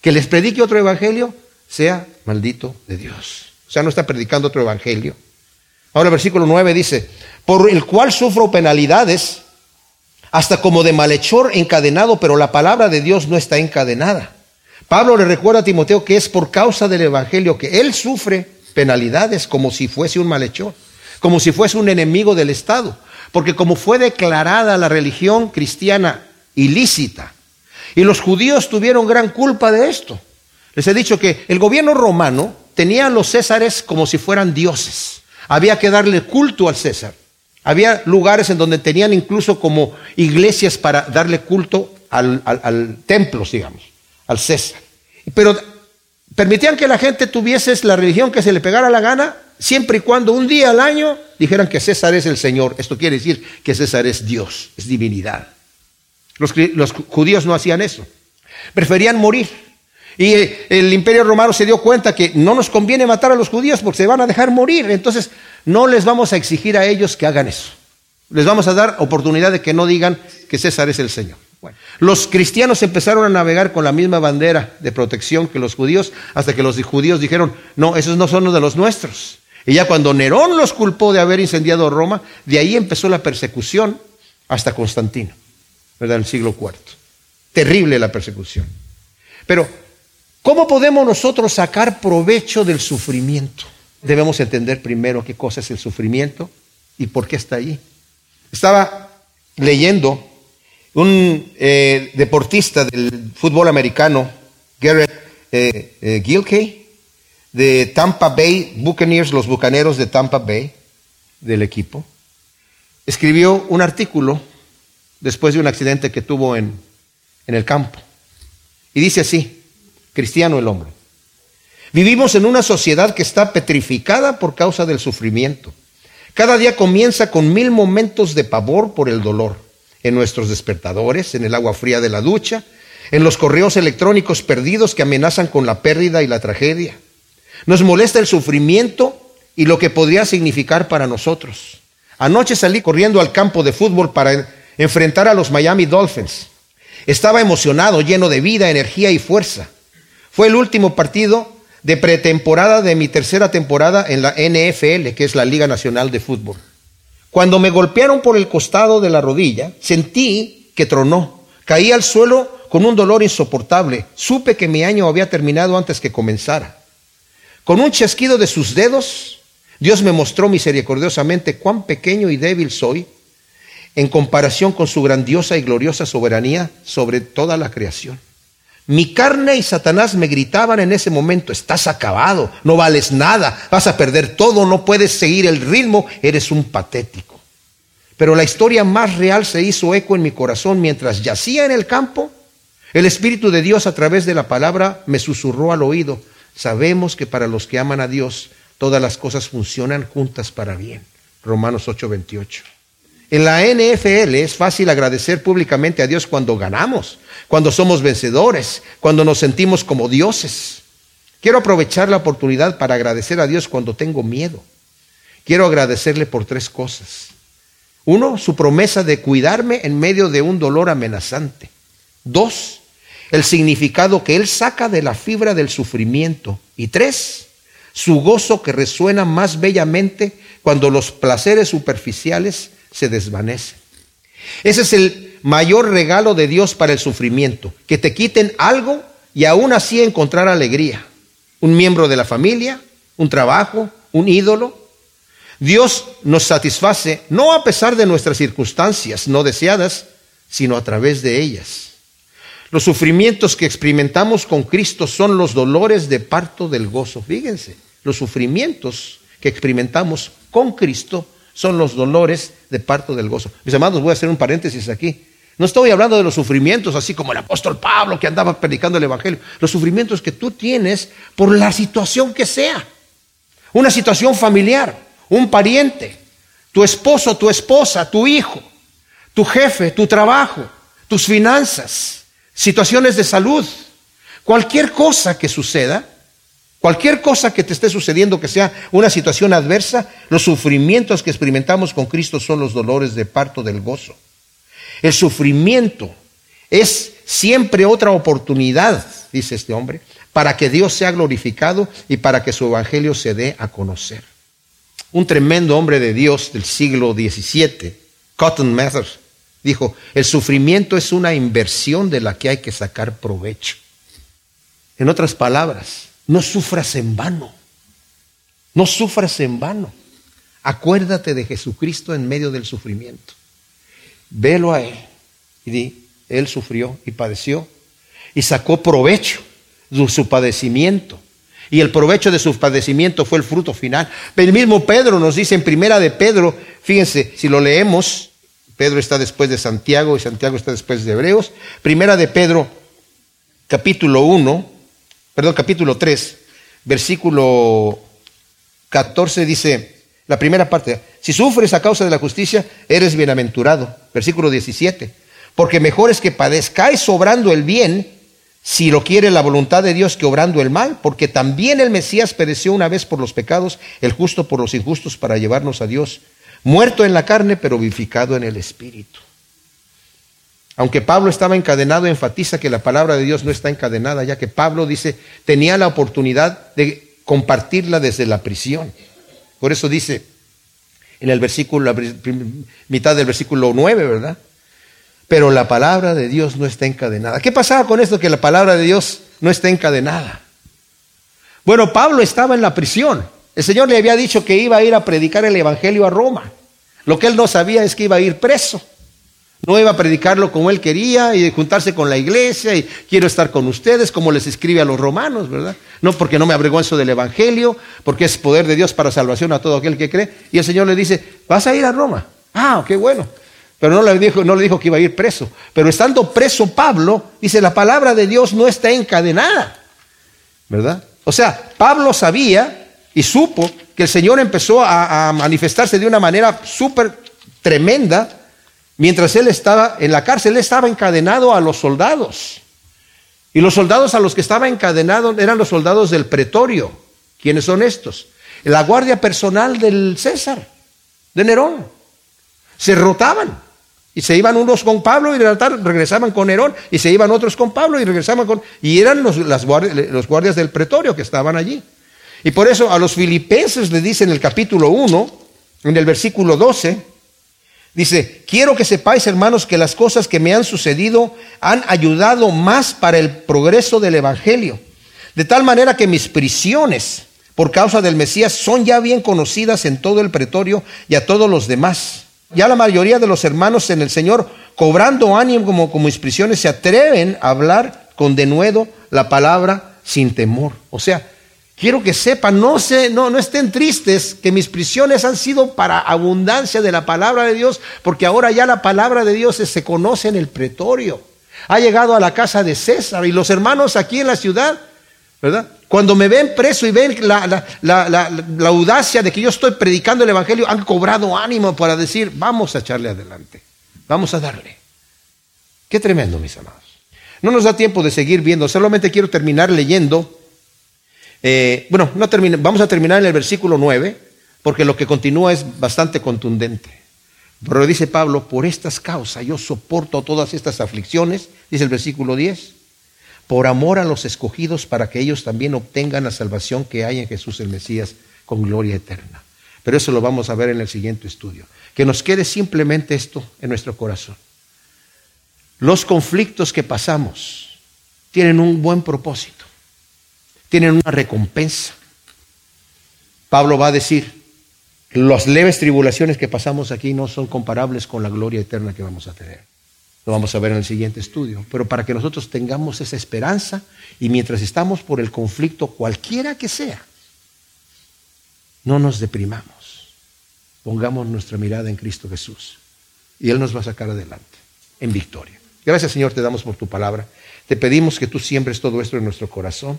Que les predique otro evangelio, sea maldito de Dios. O sea, no está predicando otro evangelio. Ahora el versículo 9 dice, por el cual sufro penalidades, hasta como de malhechor encadenado, pero la palabra de Dios no está encadenada. Pablo le recuerda a Timoteo que es por causa del evangelio que él sufre penalidades como si fuese un malhechor, como si fuese un enemigo del Estado, porque como fue declarada la religión cristiana ilícita. Y los judíos tuvieron gran culpa de esto. Les he dicho que el gobierno romano tenía a los césares como si fueran dioses. Había que darle culto al César. Había lugares en donde tenían incluso como iglesias para darle culto al, al templo, digamos, al César. Pero permitían que la gente tuviese la religión que se le pegara la gana, siempre y cuando un día al año dijeran que César es el Señor. Esto quiere decir que César es Dios, es divinidad. Los, judíos no hacían eso. Preferían morir. Y eh, el imperio romano se dio cuenta que no nos conviene matar a los judíos porque se van a dejar morir. Entonces no les vamos a exigir a ellos que hagan eso. Les vamos a dar oportunidad de que no digan que César es el Señor. los cristianos empezaron a navegar con la misma bandera de protección que los judíos hasta que los judíos dijeron, no, esos no son los de los nuestros. Y ya cuando Nerón los culpó de haber incendiado Roma, de ahí empezó la persecución hasta Constantino. ¿verdad? En el siglo IV. Terrible la persecución. Pero, ¿cómo podemos nosotros sacar provecho del sufrimiento? Debemos entender primero qué cosa es el sufrimiento y por qué está allí. Estaba leyendo un eh, deportista del fútbol americano, Garrett eh, eh, Gilkey, de Tampa Bay Buccaneers, los Bucaneros de Tampa Bay, del equipo, escribió un artículo después de un accidente que tuvo en, en el campo. Y dice así, cristiano el hombre. Vivimos en una sociedad que está petrificada por causa del sufrimiento. Cada día comienza con mil momentos de pavor por el dolor, en nuestros despertadores, en el agua fría de la ducha, en los correos electrónicos perdidos que amenazan con la pérdida y la tragedia. Nos molesta el sufrimiento y lo que podría significar para nosotros. Anoche salí corriendo al campo de fútbol para enfrentar a los Miami Dolphins. Estaba emocionado, lleno de vida, energía y fuerza. Fue el último partido de pretemporada de mi tercera temporada en la NFL, que es la Liga Nacional de Fútbol. Cuando me golpearon por el costado de la rodilla, sentí que tronó. Caí al suelo con un dolor insoportable. Supe que mi año había terminado antes que comenzara. Con un chasquido de sus dedos, Dios me mostró misericordiosamente cuán pequeño y débil soy en comparación con su grandiosa y gloriosa soberanía sobre toda la creación. Mi carne y Satanás me gritaban en ese momento, estás acabado, no vales nada, vas a perder todo, no puedes seguir el ritmo, eres un patético. Pero la historia más real se hizo eco en mi corazón mientras yacía en el campo. El Espíritu de Dios a través de la palabra me susurró al oído, sabemos que para los que aman a Dios todas las cosas funcionan juntas para bien. Romanos 8:28. En la NFL es fácil agradecer públicamente a Dios cuando ganamos, cuando somos vencedores, cuando nos sentimos como dioses. Quiero aprovechar la oportunidad para agradecer a Dios cuando tengo miedo. Quiero agradecerle por tres cosas. Uno, su promesa de cuidarme en medio de un dolor amenazante. Dos, el significado que Él saca de la fibra del sufrimiento. Y tres, su gozo que resuena más bellamente cuando los placeres superficiales se desvanece. Ese es el mayor regalo de Dios para el sufrimiento, que te quiten algo y aún así encontrar alegría. Un miembro de la familia, un trabajo, un ídolo. Dios nos satisface no a pesar de nuestras circunstancias no deseadas, sino a través de ellas. Los sufrimientos que experimentamos con Cristo son los dolores de parto del gozo. Fíjense, los sufrimientos que experimentamos con Cristo son los dolores de parto del gozo. Mis amados, voy a hacer un paréntesis aquí. No estoy hablando de los sufrimientos así como el apóstol Pablo que andaba predicando el Evangelio. Los sufrimientos que tú tienes por la situación que sea. Una situación familiar, un pariente, tu esposo, tu esposa, tu hijo, tu jefe, tu trabajo, tus finanzas, situaciones de salud. Cualquier cosa que suceda, Cualquier cosa que te esté sucediendo, que sea una situación adversa, los sufrimientos que experimentamos con Cristo son los dolores de parto del gozo. El sufrimiento es siempre otra oportunidad, dice este hombre, para que Dios sea glorificado y para que su evangelio se dé a conocer. Un tremendo hombre de Dios del siglo XVII, Cotton Mather, dijo, el sufrimiento es una inversión de la que hay que sacar provecho. En otras palabras, no sufras en vano. No sufras en vano. Acuérdate de Jesucristo en medio del sufrimiento. Velo a Él y di, Él sufrió y padeció y sacó provecho de su padecimiento. Y el provecho de su padecimiento fue el fruto final. El mismo Pedro nos dice en primera de Pedro, fíjense, si lo leemos, Pedro está después de Santiago y Santiago está después de Hebreos. Primera de Pedro, capítulo 1, perdón, capítulo 3, versículo 14 dice, la primera parte, si sufres a causa de la justicia, eres bienaventurado. Versículo 17, porque mejor es que padezcáis obrando el bien, si lo quiere la voluntad de Dios, que obrando el mal, porque también el Mesías pereció una vez por los pecados, el justo por los injustos, para llevarnos a Dios, muerto en la carne, pero vivificado en el Espíritu. Aunque Pablo estaba encadenado, enfatiza que la palabra de Dios no está encadenada, ya que Pablo dice, tenía la oportunidad de compartirla desde la prisión. Por eso dice en el versículo, la mitad del versículo 9, ¿verdad? Pero la palabra de Dios no está encadenada. ¿Qué pasaba con esto que la palabra de Dios no está encadenada? Bueno, Pablo estaba en la prisión. El Señor le había dicho que iba a ir a predicar el Evangelio a Roma. Lo que él no sabía es que iba a ir preso. No iba a predicarlo como él quería y juntarse con la iglesia y quiero estar con ustedes como les escribe a los romanos, ¿verdad? No porque no me avergüenzo del evangelio, porque es poder de Dios para salvación a todo aquel que cree. Y el Señor le dice, vas a ir a Roma. Ah, qué bueno. Pero no le dijo, no le dijo que iba a ir preso. Pero estando preso Pablo, dice, la palabra de Dios no está encadenada, ¿verdad? O sea, Pablo sabía y supo que el Señor empezó a, a manifestarse de una manera súper tremenda Mientras él estaba en la cárcel, él estaba encadenado a los soldados. Y los soldados a los que estaba encadenado eran los soldados del pretorio. ¿Quiénes son estos? La guardia personal del César, de Nerón. Se rotaban. Y se iban unos con Pablo y regresaban con Nerón. Y se iban otros con Pablo y regresaban con... Y eran los, guardias, los guardias del pretorio que estaban allí. Y por eso a los filipenses le dice en el capítulo 1, en el versículo 12, dice, quiero que sepáis, hermanos, que las cosas que me han sucedido han ayudado más para el progreso del Evangelio. De tal manera que mis prisiones por causa del Mesías son ya bien conocidas en todo el pretorio y a todos los demás. Ya la mayoría de los hermanos en el Señor, cobrando ánimo como, como mis prisiones, se atreven a hablar con denuedo la palabra sin temor. O sea, quiero que sepan, no, se, no, no estén tristes que mis prisiones han sido para abundancia de la palabra de Dios, porque ahora ya la palabra de Dios se conoce en el pretorio. Ha llegado a la casa de César y los hermanos aquí en la ciudad ¿verdad? Cuando me ven preso y ven la, audacia de que yo estoy predicando el Evangelio, han cobrado ánimo para decir, vamos a echarle adelante, vamos a darle. Qué tremendo, mis amados. No nos da tiempo de seguir viendo, solamente quiero terminar leyendo. Eh, bueno, no vamos a terminar en el versículo 9, porque lo que continúa es bastante contundente. Pero dice Pablo, por estas causas yo soporto todas estas aflicciones, dice el versículo 10 por amor a los escogidos para que ellos también obtengan la salvación que hay en Jesús el Mesías con gloria eterna. Pero eso lo vamos a ver en el siguiente estudio. Que nos quede simplemente esto en nuestro corazón. Los conflictos que pasamos tienen un buen propósito, tienen una recompensa. Pablo va a decir, las leves tribulaciones que pasamos aquí no son comparables con la gloria eterna que vamos a tener. Lo vamos a ver en el siguiente estudio. Pero para que nosotros tengamos esa esperanza y mientras estamos por el conflicto, cualquiera que sea, no nos deprimamos. Pongamos nuestra mirada en Cristo Jesús y Él nos va a sacar adelante en victoria. Gracias Señor, te damos por tu palabra. Te pedimos que tú siembres todo esto en nuestro corazón,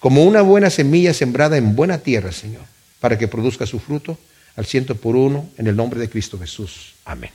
como una buena semilla sembrada en buena tierra, Señor, para que produzca su fruto al ciento por uno en el nombre de Cristo Jesús. Amén.